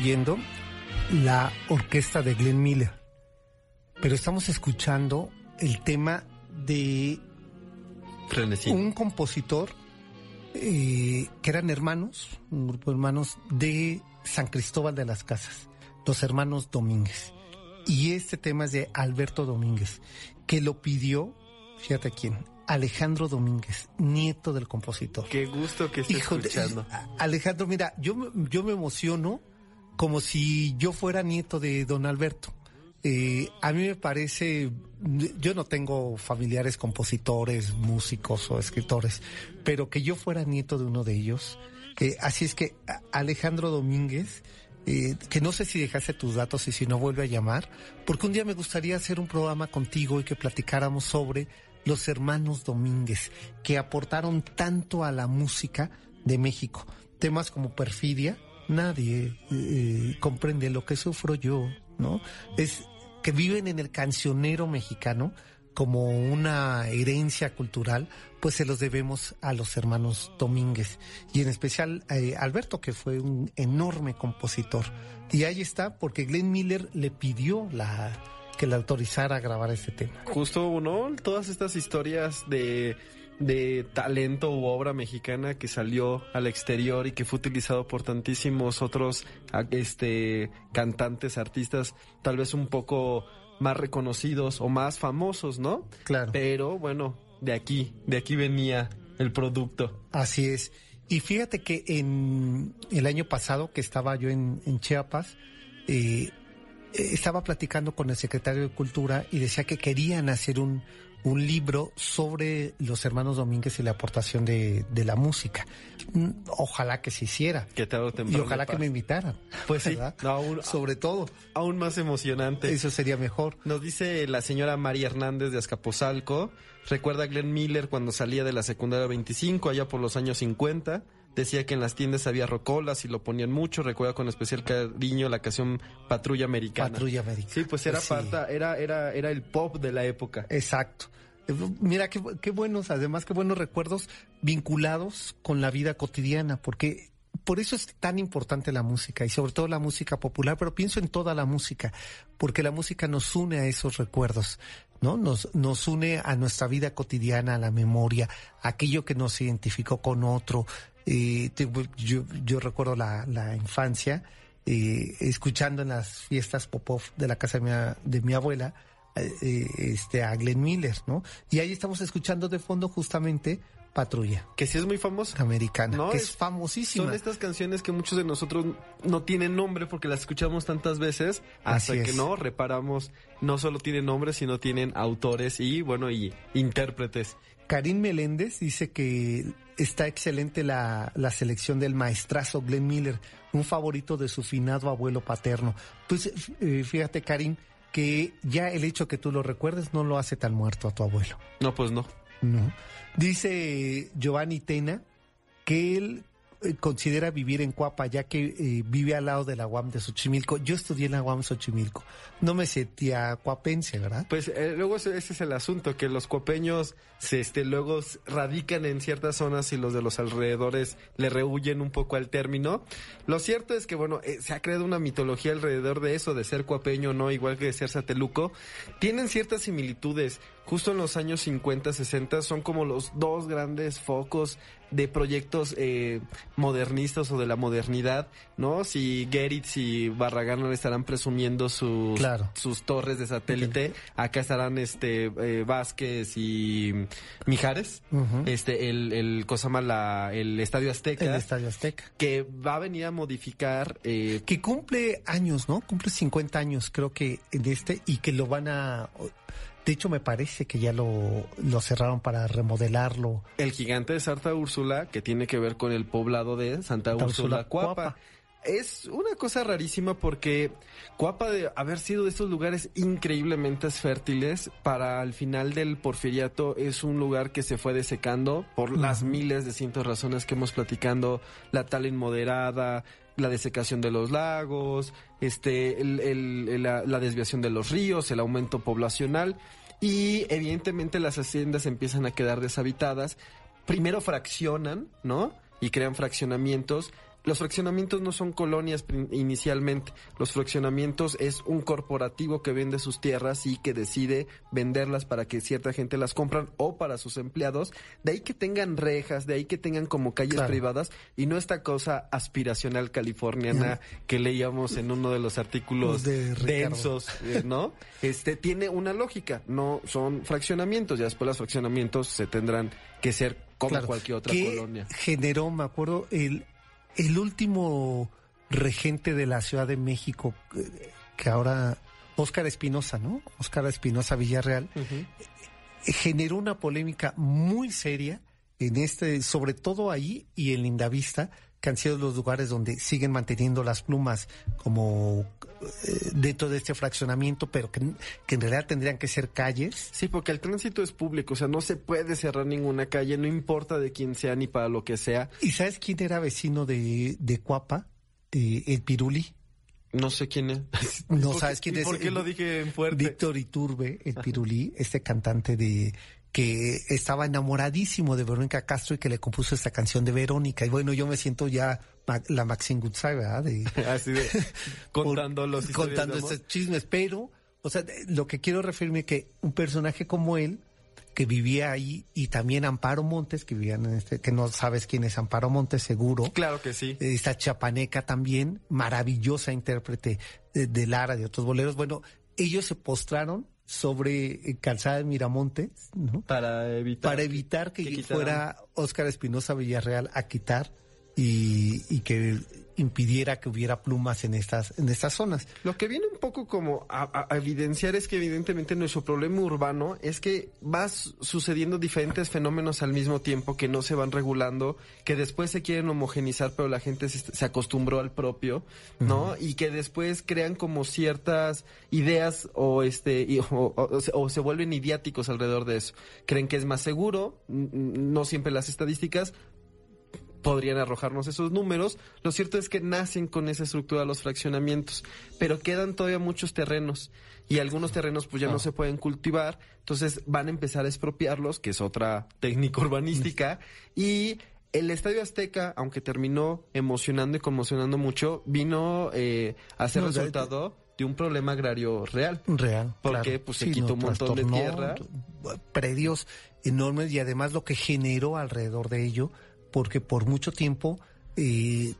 oyendo la orquesta de Glenn Miller, pero estamos escuchando el tema de Frenesí. un compositor eh, que eran hermanos, un grupo de hermanos de San Cristóbal de las Casas, los hermanos Domínguez. Y este tema es de Alberto Domínguez, que lo pidió, fíjate quién, Alejandro Domínguez, nieto del compositor. Qué gusto que esté escuchando. Alejandro, mira, yo, me- yo me emociono como si yo fuera nieto de don Alberto. Eh, a mí me parece, yo no tengo familiares compositores, músicos o escritores, pero que yo fuera nieto de uno de ellos. así es que Alejandro Domínguez, eh, que no sé si dejaste tus datos y si no vuelve a llamar, porque un día me gustaría hacer un programa contigo y que platicáramos sobre los hermanos Domínguez, que aportaron tanto a la música de México. Temas como Perfidia, nadie eh, comprende lo que sufro yo, ¿no? Es que viven en el cancionero mexicano como una herencia cultural, pues se los debemos a los hermanos Domínguez y en especial eh, Alberto, que fue un enorme compositor. Y ahí está, porque Glenn Miller le pidió la que le autorizara a grabar este tema. Justo, ¿no? Todas estas historias de, de talento u obra mexicana que salió al exterior y que fue utilizado por tantísimos otros este cantantes, artistas, tal vez un poco más reconocidos o más famosos, ¿no? Claro. Pero bueno, de aquí, de aquí venía el producto. Así es. Y fíjate que en el año pasado que estaba yo en, en Chiapas, eh, eh, estaba platicando con el secretario de Cultura y decía que querían hacer un, un libro sobre los hermanos Domínguez y la aportación de, de la música. Mm, Ojalá que se hiciera. Que Y ojalá que me invitaran. Pues sí, ¿verdad? no, aún- Sobre todo. Aún más emocionante. Eso sería mejor. Nos dice la señora María Hernández de Azcapotzalco. Recuerda a Glenn Miller cuando salía de la secundaria 25, allá por los años 50. Decía que en las tiendas había rocolas y lo ponían mucho. Recuerda con especial cariño la canción Patrulla Americana. Patrulla Americana. Sí, pues era sí. parte, era, era, era el pop de la época. Exacto. Eh, Mira, qué, qué buenos, además, qué buenos recuerdos vinculados con la vida cotidiana, porque por eso es tan importante la música y sobre todo la música popular, pero pienso en toda la música, porque la música nos une a esos recuerdos, ¿no? Nos, nos une a nuestra vida cotidiana, a la memoria, a aquello que nos identificó con otro. Eh, te- yo, yo recuerdo la, la infancia, eh, escuchando en las fiestas Popov de la casa de mi, de mi abuela, eh, eh, este, a Glenn Miller, ¿no? Y ahí estamos escuchando de fondo justamente Patrulla Que sí es muy famosa. Americana, No, que es- es, famosísima. Son estas canciones que muchos de nosotros no tienen nombre porque las escuchamos tantas veces hasta Así que es. no reparamos no solo tienen nombre sino tienen autores y bueno y intérpretes. Karim Meléndez dice que está excelente la, la selección del maestrazo Glenn Miller, un favorito de su finado abuelo paterno. Pues eh, fíjate, Karim, que ya el hecho que tú lo recuerdes no lo hace tan muerto a tu abuelo. No, pues no. No. Dice Giovanni Tena que él considera vivir en Cuapa, ya que eh, vive al lado de la UAM de Xochimilco. Yo estudié en la UAM Xochimilco. No me sentía cuapense, ¿verdad? Pues eh, luego ese, ese es el asunto, que los copeños se, este, luego radican en ciertas zonas y los de los alrededores le rehuyen un poco al término. Lo cierto es que, bueno, eh, se ha creado una mitología alrededor de eso, de ser cuapeño, ¿no? Igual que de ser sateluco. Tienen ciertas similitudes. Justo en los años 50, 60 son como los dos grandes focos de proyectos eh, modernistas o de la modernidad, ¿no? Si Geritz y Barragán estarán presumiendo sus, Claro. sus torres de satélite, acá estarán este eh, Vázquez y Mijares, este el, el cosa más la el Estadio Azteca, El Estadio Azteca. que va a venir a modificar eh, Que cumple años, ¿no? Cumple 50 años, creo que de este, y que lo van a. De hecho, me parece que ya lo, lo cerraron para remodelarlo. el gigante de Santa Úrsula, que tiene que ver con el poblado de Santa Santa Úrsula, Cuapa. Cuapa. Es una cosa rarísima porque Cuapa de haber sido de estos lugares increíblemente fértiles, para el final del porfiriato es un lugar que se fue desecando por las miles de cientos razones que hemos platicando, la tala inmoderada, la desecación de los lagos, este, el- el- la, la desviación de los ríos, el aumento poblacional y evidentemente las haciendas empiezan a quedar deshabitadas. Primero fraccionan, ¿no? Y crean fraccionamientos. Los fraccionamientos no son colonias inicialmente. Los fraccionamientos es un corporativo que vende sus tierras y que decide venderlas para que cierta gente las compran o para sus empleados. De ahí que tengan rejas, de ahí que tengan como calles Claro. privadas y no esta cosa aspiracional californiana que leíamos en uno de los artículos Los de densos, eh, ¿no? Este tiene una lógica, no son fraccionamientos, ya después los fraccionamientos se tendrán que ser como Claro, cualquier otra que colonia. generó, me acuerdo, el, el último regente de la Ciudad de México, eh, que ahora, Óscar Espinosa, ¿no? Óscar Espinosa Villarreal, generó una polémica muy seria en este, sobre todo ahí y en Lindavista, que han sido los lugares donde siguen manteniendo las plumas como eh, dentro de este fraccionamiento, pero que, que en realidad tendrían que ser calles. Sí, porque el tránsito es público, o sea, no se puede cerrar ninguna calle, no importa de quién sea ni para lo que sea. ¿Y sabes quién era vecino de, de Cuapa? Eh, el Piruli. No sé quién es. No ¿Por qué- sabes quién es. ¿Por qué lo dije en fuerte? Víctor Iturbe, el Pirulí, este cantante de que estaba enamoradísimo de Verónica Castro y que le compuso esta canción de Verónica. Y bueno, yo me siento ya la Maxine Goodside, ¿verdad? De, Así de contando los contando estos chismes, pero, o sea, lo que quiero referirme que un personaje como él, que vivía ahí, y también Amparo Montes, que vivían en este, que no sabes quién es Amparo Montes, seguro. Claro que sí. Esta chapaneca también, maravillosa intérprete de, de Lara, de otros boleros. Bueno, ellos se postraron sobre eh, Calzada de Miramontes, ¿no? Para evitar. Para evitar que, que fuera Óscar Espinosa Villarreal a quitar y, y que impidiera que hubiera plumas en estas, en estas zonas. Lo que viene un poco como a, a evidenciar es que evidentemente nuestro problema urbano es que va su- sucediendo diferentes fenómenos al mismo tiempo que no se van regulando, que después se quieren homogenizar, pero la gente se, se acostumbró al propio, ¿no? Y que después crean como ciertas ideas o este y- o, o- o se vuelven idiáticos alrededor de eso. Creen que es más seguro, no siempre las estadísticas podrían arrojarnos esos números. Lo cierto es que nacen con esa estructura los fraccionamientos, pero quedan todavía muchos terrenos y algunos terrenos pues ya no se pueden cultivar, entonces van a empezar a expropiarlos, que es otra técnica urbanística, y el Estadio Azteca, aunque terminó emocionando y conmocionando mucho, vino eh, a ser No, resultado de un problema agrario real. Real. Porque, claro. pues, se quitó un montón de tierra. Predios enormes y además lo que generó alrededor de ello, porque por mucho tiempo eh,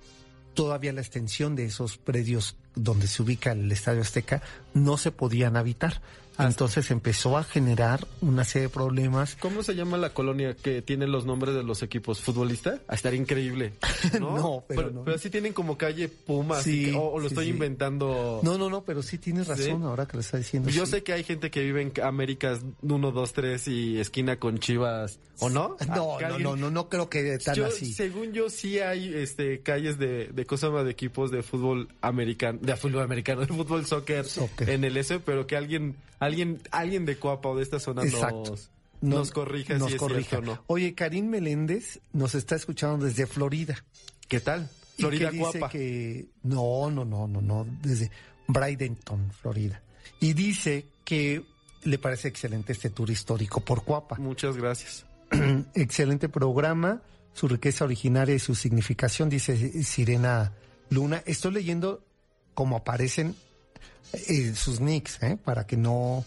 todavía la extensión de esos predios donde se ubica el Estadio Azteca no se podían habitar. Entonces empezó a generar una serie de problemas. ¿Cómo se llama la colonia que tiene los nombres de los equipos? ¿Futbolista? A estar increíble. No, No, pero no. Pero sí tienen como calle Pumas. Sí, o, o lo sí, estoy sí. inventando. No, no, no, pero sí tienes razón ahora que lo está diciendo. Yo sé que hay gente que vive en Américas 1, 2, 3 y esquina con Chivas. ¿O no? No, Ah, no, no, no, no creo que tan Yo, así. Según yo, sí hay este calles de, de cosa más de equipos de fútbol americano, de fútbol americano, de fútbol soccer, Soccer. en el S, pero que alguien, alguien, alguien de Coapa o de esta zona Exacto. nos, No- nos corrija nos si es corrija. cierto o no. Oye, Karim Meléndez nos está escuchando desde Florida. ¿Qué tal? Y Florida que dice Coapa. que no, no, no, no, no, desde Bradenton, Florida. Y dice que le parece excelente este tour histórico por Cuapa. Muchas gracias. excelente programa, su riqueza originaria y su significación, dice Sirena Luna. Estoy leyendo cómo aparecen eh, sus nicks, ¿eh? para que no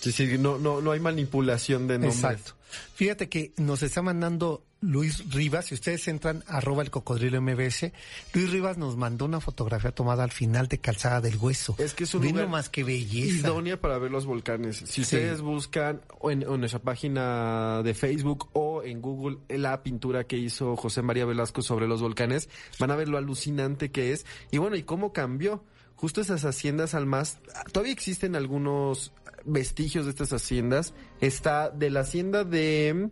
Sí, sí, no, no, no hay manipulación de nombres. Exacto. Fíjate que nos está mandando Luis Rivas, si ustedes entran arroba el cocodrilo MBS, Luis Rivas nos mandó una fotografía tomada al final de Calzada del Hueso. Es que es un lugar nomás que belleza. idónea para ver los volcanes. Si ustedes buscan en, en nuestra página de Facebook o en Google la pintura que hizo José María Velasco sobre los volcanes, van a ver lo alucinante que es. Y bueno, y cómo cambió. Justo esas haciendas al más... Todavía existen algunos vestigios de estas haciendas. Está de la hacienda de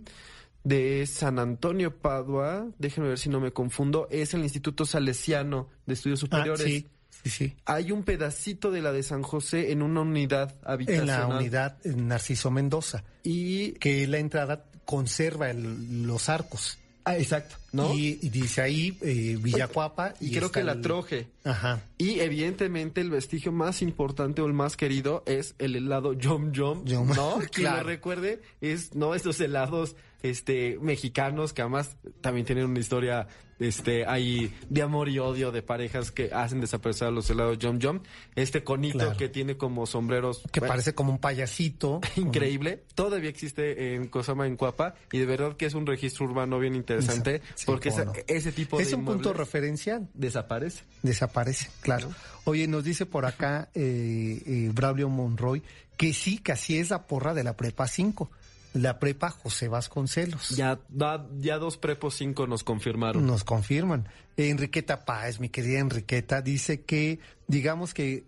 de San Antonio Padua, déjenme ver si no me confundo, es el Instituto Salesiano de Estudios Ah, Superiores. sí, sí, sí. Hay un pedacito de la de San José en una unidad En habitacional. la unidad Narciso Mendoza, Y. que la entrada conserva el- los arcos. Ah, exacto, ¿no? Y, y dice ahí eh, Villacuapa. Y creo que la el- troje. Ajá. Y evidentemente el vestigio más importante o el más querido es el helado Yom Yom, Yum. ¿no? Quien Claro. lo recuerde es, ¿no? Estos helados este mexicanos que además también tienen una historia este ahí de amor y odio de parejas que hacen desaparecer a los helados Yom Yom. Este conito Claro. que tiene como sombreros Que bueno, parece como un payasito. increíble. Todavía existe en Cosama, en Cuapa, y de verdad que es un registro urbano bien interesante, Sí, porque esa- no. ese tipo Es de un punto inmuebles referencial. desaparece. Desaparece, claro. Oye, nos dice por acá eh, eh, Braulio Monroy que sí, que así es la porra de la prepa 5. La prepa José Vasconcelos. Ya, da- ya dos prepos cinco nos confirmaron. Nos confirman. Enriqueta Páez, mi querida Enriqueta, dice que, digamos que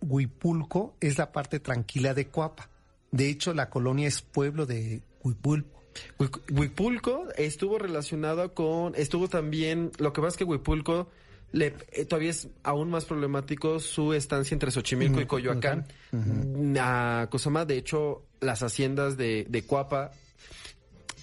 Huipulco es la parte tranquila de Coapa. De hecho, la colonia es pueblo de Huipulco. Huipulco estuvo relacionado con, estuvo también, lo que pasa es que Huipulco le, eh, todavía es aún más problemático su estancia entre Xochimilco y Mm, Coyoacán. A Cosama, de hecho, las haciendas de, de Cuapa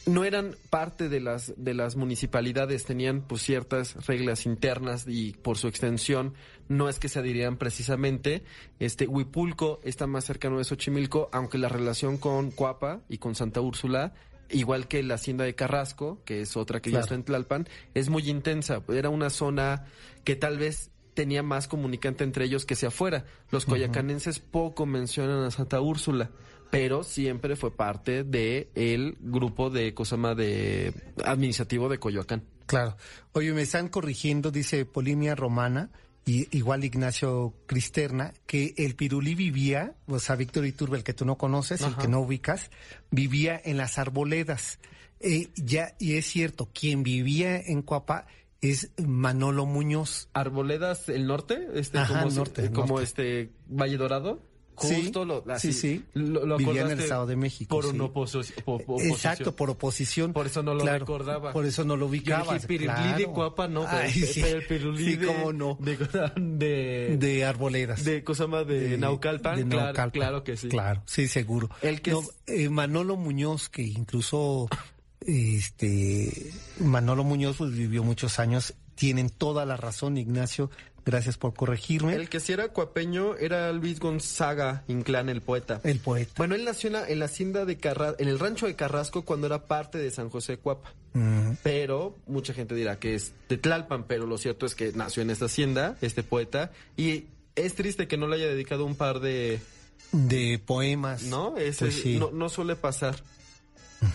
no eran parte de las de las municipalidades, tenían pues ciertas reglas internas y por su extensión no es que se adhirieran precisamente. Este Huipulco está más cercano de Xochimilco, aunque la relación con Cuapa y con Santa Úrsula igual que la hacienda de Carrasco, que es otra que ya está en Tlalpan, es muy intensa. Era una zona que tal vez tenía más comunicante entre ellos que hacia afuera. Los coyacanenses poco mencionan a Santa Úrsula, pero siempre fue parte de el grupo de Cosama de administrativo de Coyoacán. Claro. Oye, me están corrigiendo, dice Polimia Romana, y igual Ignacio Cristerna, que el Pirulí vivía, o sea, Víctor Iturbe, el que tú no conoces, el Ajá. que no ubicas, vivía en las arboledas. Eh, ya, y es cierto, quien vivía en Coapa es Manolo Muñoz. Arboledas, el norte, este, Ajá, como, el norte, el como norte. este Valle Dorado. Sí, Justo lo, sí, así, sí. Lo, lo Vivía en el Estado de México, Por sí. una oposi- po- po- oposición. Exacto, por oposición. Por eso no lo Claro, recordaba. Por eso no lo ubicaba. pirulí de Cuapa, no, pero, Ay, sí. pero el pirulí Sí, de, cómo no. de, de, De arboledas. de Cosama de, Naucalpan, de claro, Naucalpan. claro que sí. Claro, sí, seguro. El que No, es- eh, Manolo Muñoz, que incluso este Manolo Muñoz pues, vivió muchos años, tienen toda la razón, Ignacio. Gracias por corregirme. El que sí era cuapeño era Luis Gonzaga Inclán, el poeta. El poeta. Bueno, él nació en la, en la hacienda de Carrasco, en el rancho de Carrasco cuando era parte de San José de Cuapa. Mm, Pero mucha gente dirá que es de Tlalpan, pero lo cierto es que nació en esta hacienda, este poeta, y es triste que no le haya dedicado un par de, de poemas. ¿no? Ese Pues sí. no, no suele pasar.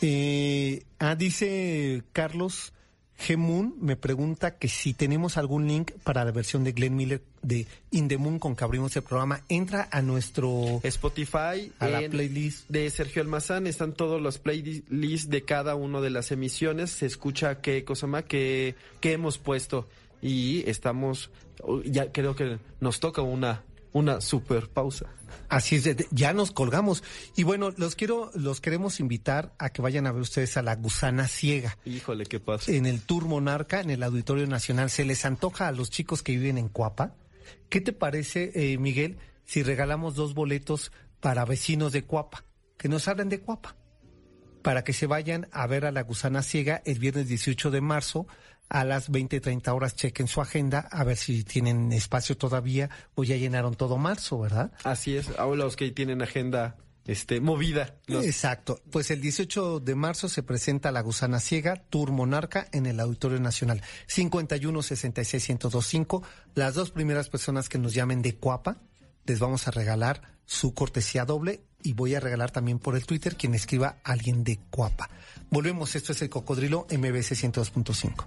Eh, ah, dice Carlos Gemun, me pregunta que si tenemos algún link para la versión de Glenn Miller de In the Moon con que abrimos el programa. Entra a nuestro... Spotify, A la playlist. de Sergio Almazán, están todos los playlists de cada una de las emisiones, se escucha qué cosa más que, que hemos puesto y estamos, ya creo que nos toca una, una super pausa. Así es, ya nos colgamos. Y bueno, los quiero, los queremos invitar a que vayan a ver ustedes a la gusana ciega. Híjole, qué pasa. en el Tour Monarca, en el Auditorio Nacional. ¿Se les antoja a los chicos que viven en Cuapa? ¿Qué te parece, eh, Miguel, si regalamos dos boletos para vecinos de Cuapa? Que nos hablen de Cuapa. Para que se vayan a ver a la gusana ciega el viernes 18 de marzo a las 20, 30 horas. Chequen su agenda a ver si tienen espacio todavía o ya llenaron todo marzo, ¿verdad? Así es, ahora los que tienen agenda este movida. los- Exacto. Pues el 18 de marzo se presenta La Gusana Ciega, Tour Monarca, en el Auditorio Nacional. 51 66 1025. Las dos primeras personas que nos llamen de Cuapa, les vamos a regalar su cortesía doble y voy a regalar también por el Twitter quien escriba a alguien de Cuapa. Volvemos, esto es el Cocodrilo MBC 102.5.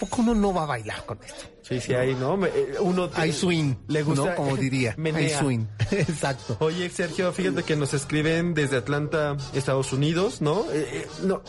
poco uno no va a bailar con esto? Sí, sí, ahí, ¿no? Eh, Uno te- Hay swing, le gusta, ¿no? Como diría. Hay menea. swing. Exacto. Oye, Sergio, fíjate que nos escriben desde Atlanta, Estados Unidos, ¿no? Eh, eh, no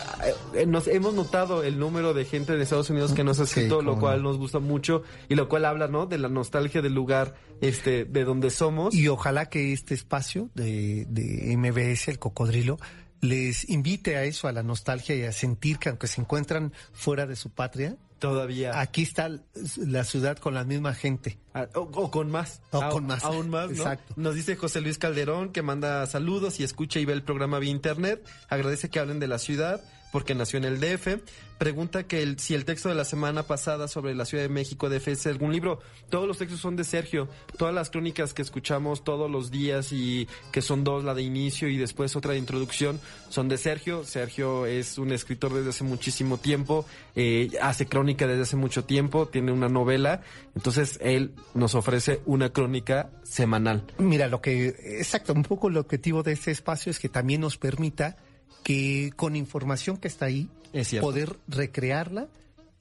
eh, nos hemos notado el número de gente de Estados Unidos que nos ha Sí, escrito, lo cual no. nos gusta mucho y lo cual habla, ¿no? De la nostalgia del lugar, este, de donde somos. Y ojalá que este espacio de, de MBS, el cocodrilo, les invite a eso, a la nostalgia y a sentir que aunque se encuentran fuera de su patria, Todavía. aquí está la ciudad con la misma gente. Ah, O, o con más. O A- con más. Aún más, ¿no? Exacto. Nos dice José Luis Calderón que manda saludos y escucha y ve el programa vía internet. Agradece que hablen de la ciudad porque nació en el DF. Pregunta que el- si el texto de la semana pasada sobre la Ciudad de México DF es algún libro. Todos los textos son de Sergio. Todas las crónicas que escuchamos todos los días y que son dos, la de inicio y después otra de introducción, son de Sergio. Sergio es un escritor desde hace muchísimo tiempo, eh, hace crónica desde hace mucho tiempo, tiene una novela. Entonces él nos ofrece una crónica semanal. Mira, lo que, exacto, un poco el objetivo de este espacio es que también nos permita que con información que está ahí, Es poder recrearla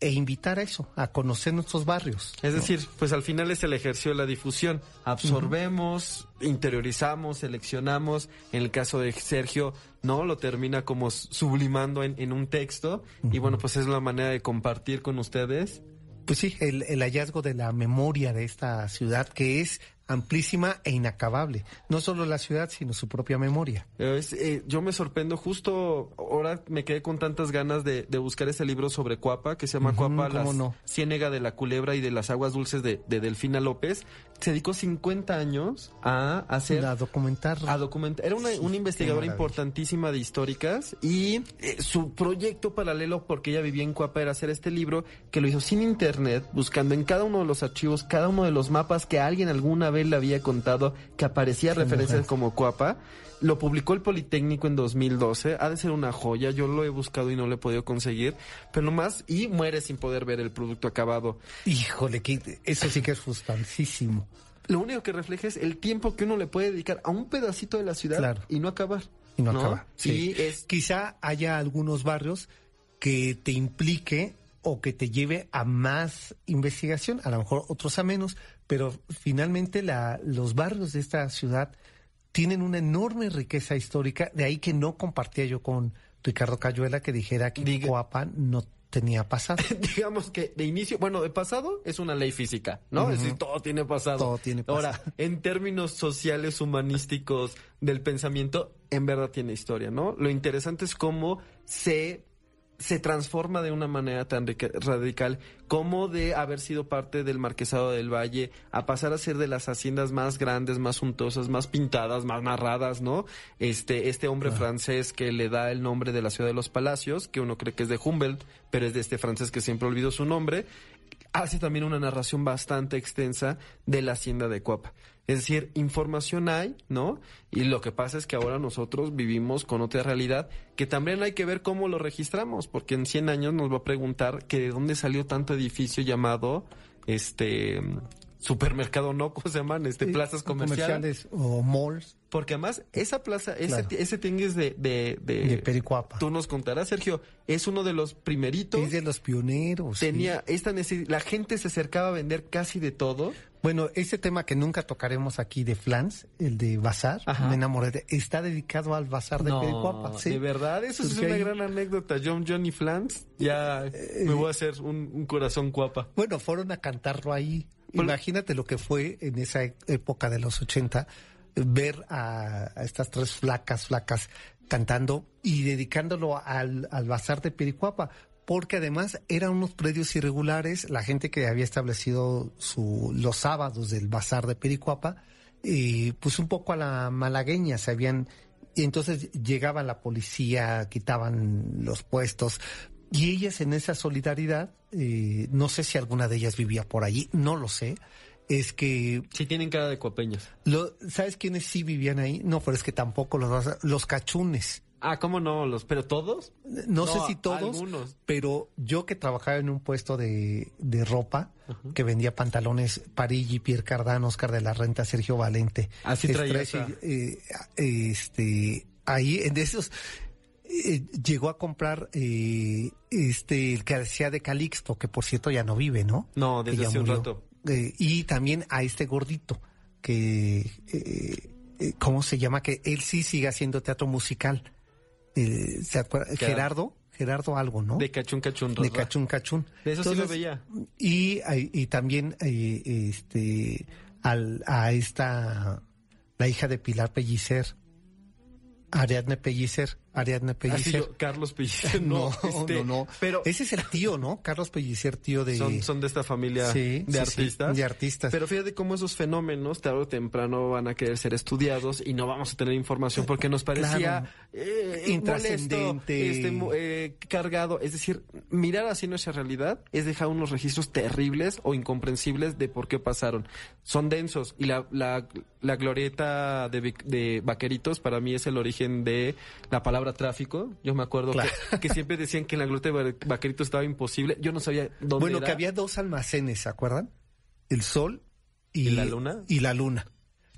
e invitar a eso, a conocer nuestros barrios. Es decir, pues al final es el ejercicio de la difusión. Absorbemos, interiorizamos, seleccionamos. En el caso de Sergio, ¿no? Lo termina como sublimando en, en un texto. Y bueno, pues es la manera de compartir con ustedes. Pues sí, el, el hallazgo de la memoria de esta ciudad que es amplísima e inacabable. No solo la ciudad, sino su propia memoria. Es, eh, yo me sorprendo justo ahora me quedé con tantas ganas de, de buscar ese libro sobre Cuapa que se llama Ujú, Cuapa, la no. ciénega de la culebra y de las aguas dulces de, de Delfina López. Se dedicó 50 años a hacer A documentar. a documentar. Era una, Sí, una investigadora importantísima de históricas y eh, su proyecto paralelo, porque ella vivía en Cuapa, era hacer este libro que lo hizo sin internet, buscando en cada uno de los archivos, cada uno de los mapas que alguien alguna vez le había contado que aparecía referencias como Cuapa. Lo publicó el Politécnico en 2012. Ha de ser una joya. Yo lo he buscado y no lo he podido conseguir. Pero nomás, y muere sin poder ver el producto acabado. Híjole, que eso sí que es frustrancísimo. Lo único que refleja es el tiempo que uno le puede dedicar a un pedacito de la ciudad Claro. y no acabar. Y no, acaba. Sí, es Quizá haya algunos barrios que te implique o que te lleve a más investigación, a lo mejor otros a menos, pero finalmente la, los barrios de esta ciudad tienen una enorme riqueza histórica, de ahí que no compartía yo con Ricardo Cayuela que dijera que Diga- Coapan no tenía pasado. digamos que de inicio, bueno, de pasado es una ley física, ¿no? Es decir, todo tiene pasado. Todo tiene pasado. Ahora, en términos sociales, humanísticos del pensamiento, en verdad tiene historia, ¿no? Lo interesante es cómo se se transforma de una manera tan radical como de haber sido parte del Marquesado del Valle a pasar a ser de las haciendas más grandes, más suntuosas, más pintadas, más narradas, ¿no? Este, este hombre francés que le da el nombre de la ciudad de los palacios, que uno cree que es de Humboldt, pero es de este francés que siempre olvidó su nombre, hace también una narración bastante extensa de la hacienda de Cuapa. Es decir, información hay, ¿no? Y lo que pasa es que ahora nosotros vivimos con otra realidad que también hay que ver cómo lo registramos, porque en 100 años nos va a preguntar que de dónde salió tanto edificio llamado este supermercado no, ¿cómo se llaman? Este plazas comerciales. o malls Porque además esa plaza, ese, Claro. ese tianguis de, de, de, de Pericuapa. tú nos contarás, Sergio, es uno de los primeritos Es de los pioneros. sí. tenía esta necesidad, la gente se acercaba a vender casi de todo. Bueno, ese tema que nunca tocaremos aquí de Flans, el de Bazar, Ajá. me enamoré de, está dedicado al Bazar de Pericuapa. sí. de verdad, eso es una gran anécdota. John Johnny Flans, ya Eh, me voy a hacer un, un corazón guapa. Bueno, fueron a cantarlo ahí. Imagínate lo que fue en esa e- época de los 80, ver a, a estas tres flacas, flacas cantando y dedicándolo al, al Bazar de Pericuapa. Porque además eran unos predios irregulares, la gente que había establecido su, los sábados del Bazar de Pericuapa, y pues un poco a la malagueña, se habían y entonces llegaba la policía, quitaban los puestos. Y ellas en esa solidaridad, eh, no sé si alguna de ellas vivía por allí, no lo sé, es que, Sí tienen cara de copeños. lo, ¿sabes quiénes sí vivían ahí? No, pero es que tampoco los, los cachunes. Ah, ¿cómo no? Los, ¿Pero todos? No, sé si todos, algunos. pero yo que trabajaba en un puesto de, de ropa, que vendía pantalones Parigi, Pierre Cardán, Oscar de la Renta, Sergio Valente. Así traía esa- eh, este, ahí, en de esos, eh, llegó a comprar eh, este, el que hacía de Calixto, que por cierto ya no vive, ¿no? No, desde hace un rato. Eh, y también a este gordito, que, eh, eh, ¿cómo se llama? Que él sí sigue haciendo teatro musical. Eh, ¿Se acuerda? Gerardo, Gerardo algo, ¿no? De cachún cachún. De. Cachún Cachún. De eso sí lo veía. Y, y también eh, este al, a esta la hija de Pilar Pellicer, Ariadne Pellicer, Ariadne Así Pellicer. Carlos Pellicer. no, No, este, no, no. Pero Ese es el tío, ¿no? Carlos Pellicer, tío de... son, son de esta familia Sí, de sí, artistas. de artistas. Pero fíjate cómo esos fenómenos tarde o temprano van a querer ser estudiados y no vamos a tener información porque nos parecía Claro. eh, Intrascendente. molesto, este, eh, cargado. Es decir, mirar así nuestra realidad es dejar unos registros terribles o incomprensibles de por qué pasaron. Son densos y la, la, la glorieta de, de vaqueritos para mí es el origen de la palabra tráfico. Yo me acuerdo Claro. que, que siempre decían que en la glorieta de Va- vaqueritos estaba imposible. Yo no sabía dónde bueno, era. que había dos almacenes, ¿se acuerdan? El sol y, ¿Y la luna? Y la luna.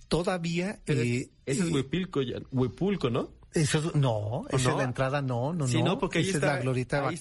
Todavía... Es- eh, ese es eh, Huipilco, ya, Huipulco, ¿no? Eso es- no, esa no? es la entrada, no, no, sí, no. porque ahí esa está, es la glorieta de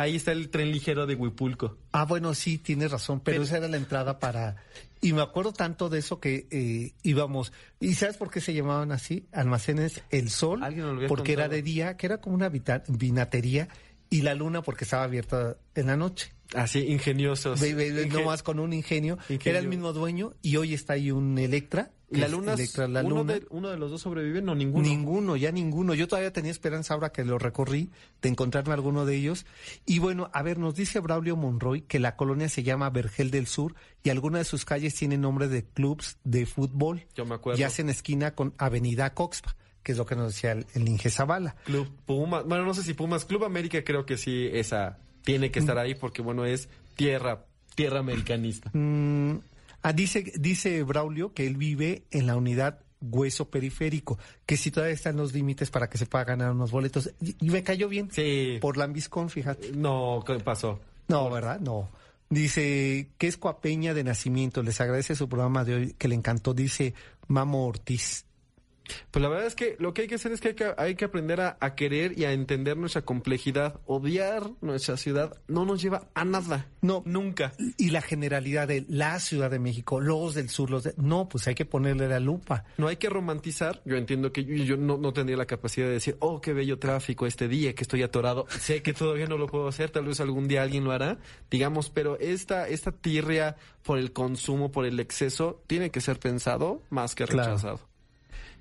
ahí está el tren- ligero de Huipulco. Ah, bueno, sí, tienes razón, pero, Pero- esa era la entrada para... Y me acuerdo tanto de eso que eh, íbamos... ¿Y sabes por qué se llamaban así? Almacenes El Sol, porque era de día, que era como una vinatería, y la luna porque estaba abierta en la noche. Así, ingeniosos. Inge- nomás con un ingenio. Ingenio. Era el mismo dueño y hoy está ahí un Electra. ¿Y que la luna? Electra, la uno, luna. de, ¿Uno de los dos sobrevive? No, ninguno. Ninguno, ya ninguno. Yo todavía tenía esperanza ahora que lo recorrí de encontrarme alguno de ellos. Y bueno, a ver, nos dice Braulio Monroy que la colonia se llama Vergel del Sur y algunas de sus calles tienen nombre de clubs de fútbol. Yo me acuerdo. Y hacen esquina con Avenida Coxpa, que es lo que nos decía el, el Inge Zavala. Club Pumas. Bueno, no sé si Pumas. Club América creo que sí, esa tiene que estar Mm. ahí porque, bueno, es tierra, tierra americanista. Mm, ah, dice, dice Braulio que él vive en la unidad hueso periférico, que si todavía están los límites para que se pueda ganar unos boletos. Y, y me cayó bien. Sí. Por Lambiscón, fíjate. No, ¿qué pasó? No, ¿verdad? No. Dice que es coapeña de nacimiento. Les agradece su programa de hoy, que le encantó. Dice Mamo Ortiz. Pues la verdad es que lo que hay que hacer es que hay que, hay que aprender a, a querer y a entender nuestra complejidad. Odiar nuestra ciudad no nos lleva a nada. No. Nunca. Y la generalidad de la Ciudad de México, los del sur, los de... No, pues hay que ponerle la lupa. No hay que romantizar. Yo entiendo que yo, yo no, no tendría la capacidad de decir, oh, qué bello tráfico este día, que estoy atorado. Sé que todavía no lo puedo hacer, tal vez algún día alguien lo hará, digamos, pero esta, esta tirria por el consumo, por el exceso, tiene que ser pensado más que Claro.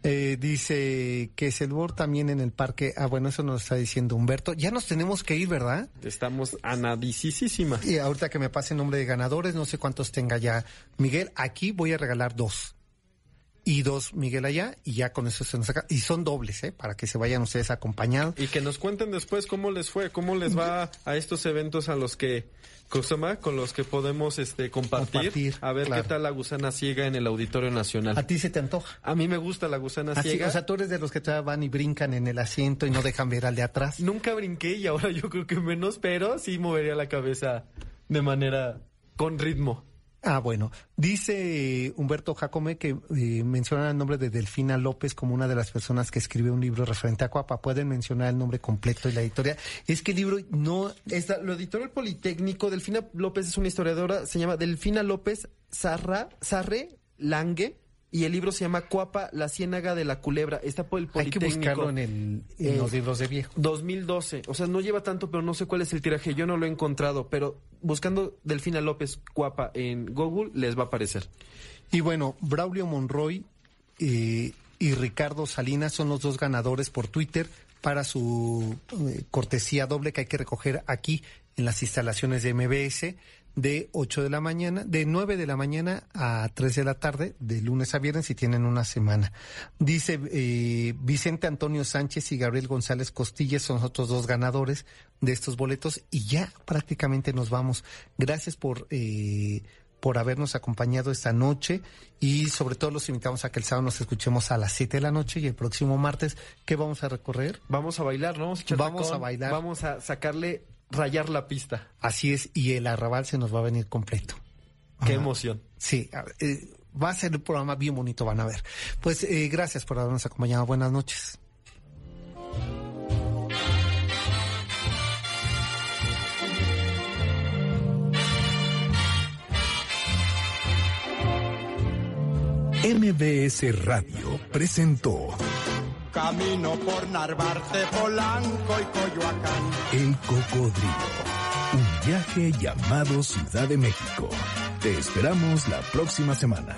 Eh, dice que Selbor también en el parque. Ah, bueno, eso nos está diciendo Humberto. Ya nos tenemos que ir, ¿verdad? Estamos anadicísimas. Y ahorita que me pase el nombre de ganadores, no sé cuántos tenga ya Miguel. Aquí voy a regalar dos. Y dos Miguel allá, y ya con eso se nos saca. Y son dobles, ¿eh? Para que se vayan ustedes acompañados. Y que nos cuenten después cómo les fue, cómo les va a estos eventos a los que, ¿cómo se llama? Con los que podemos este, compartir. Compartir, a ver claro. qué tal la gusana ciega en el Auditorio Nacional. ¿A ti se te antoja? A mí me gusta la gusana Así, ciega. o sea, tú eres de los que todavía van y brincan en el asiento y no dejan ver al de atrás. Nunca brinqué y ahora yo creo que menos, pero sí movería la cabeza de manera con ritmo. Ah, bueno. Dice Humberto Jacome que eh, menciona el nombre de Delfina López como una de las personas que escribe un libro referente a Cuapa. ¿Pueden mencionar el nombre completo y la editorial? Es que el libro no... Esta, lo editó el Politécnico. Delfina López es una historiadora, se llama Delfina López Sarra, Sarre Lange. Y el libro se llama Cuapa, la ciénaga de la culebra. Está por el Hay que Politécnico. buscarlo en, el, en Eh, los libros de viejo. 2012. O sea, no lleva tanto, pero no sé cuál es el tiraje. Yo no lo he encontrado, pero buscando Delfina López Cuapa en Google les va a aparecer. Y bueno, Braulio Monroy eh, y Ricardo Salinas son los dos ganadores por Twitter para su eh, cortesía doble que hay que recoger aquí en las instalaciones de MBS de 8 de la mañana, de 9 de la mañana a 3 de la tarde, de lunes a viernes, si tienen una semana. Dice eh, Vicente Antonio Sánchez y Gabriel González Costillas son otros dos ganadores de estos boletos y ya prácticamente nos vamos. Gracias por... Eh, por habernos acompañado esta noche y sobre todo los invitamos a que el sábado nos escuchemos a las 7 de la noche y el próximo martes, ¿qué vamos a recorrer? Vamos a bailar, ¿no? Vamos a, echar Vamos tacón, a bailar. Vamos a sacarle, rayar la pista. Así es, y el arrabal se nos va a venir completo. Qué Ajá. emoción. Sí, eh, va a ser un programa bien bonito, van a ver. Pues eh, gracias por habernos acompañado. Buenas noches. MBS Radio presentó Camino por Narvarte, Polanco y Coyoacán. El Cocodrilo. Un viaje llamado Ciudad de México. Te esperamos la próxima semana.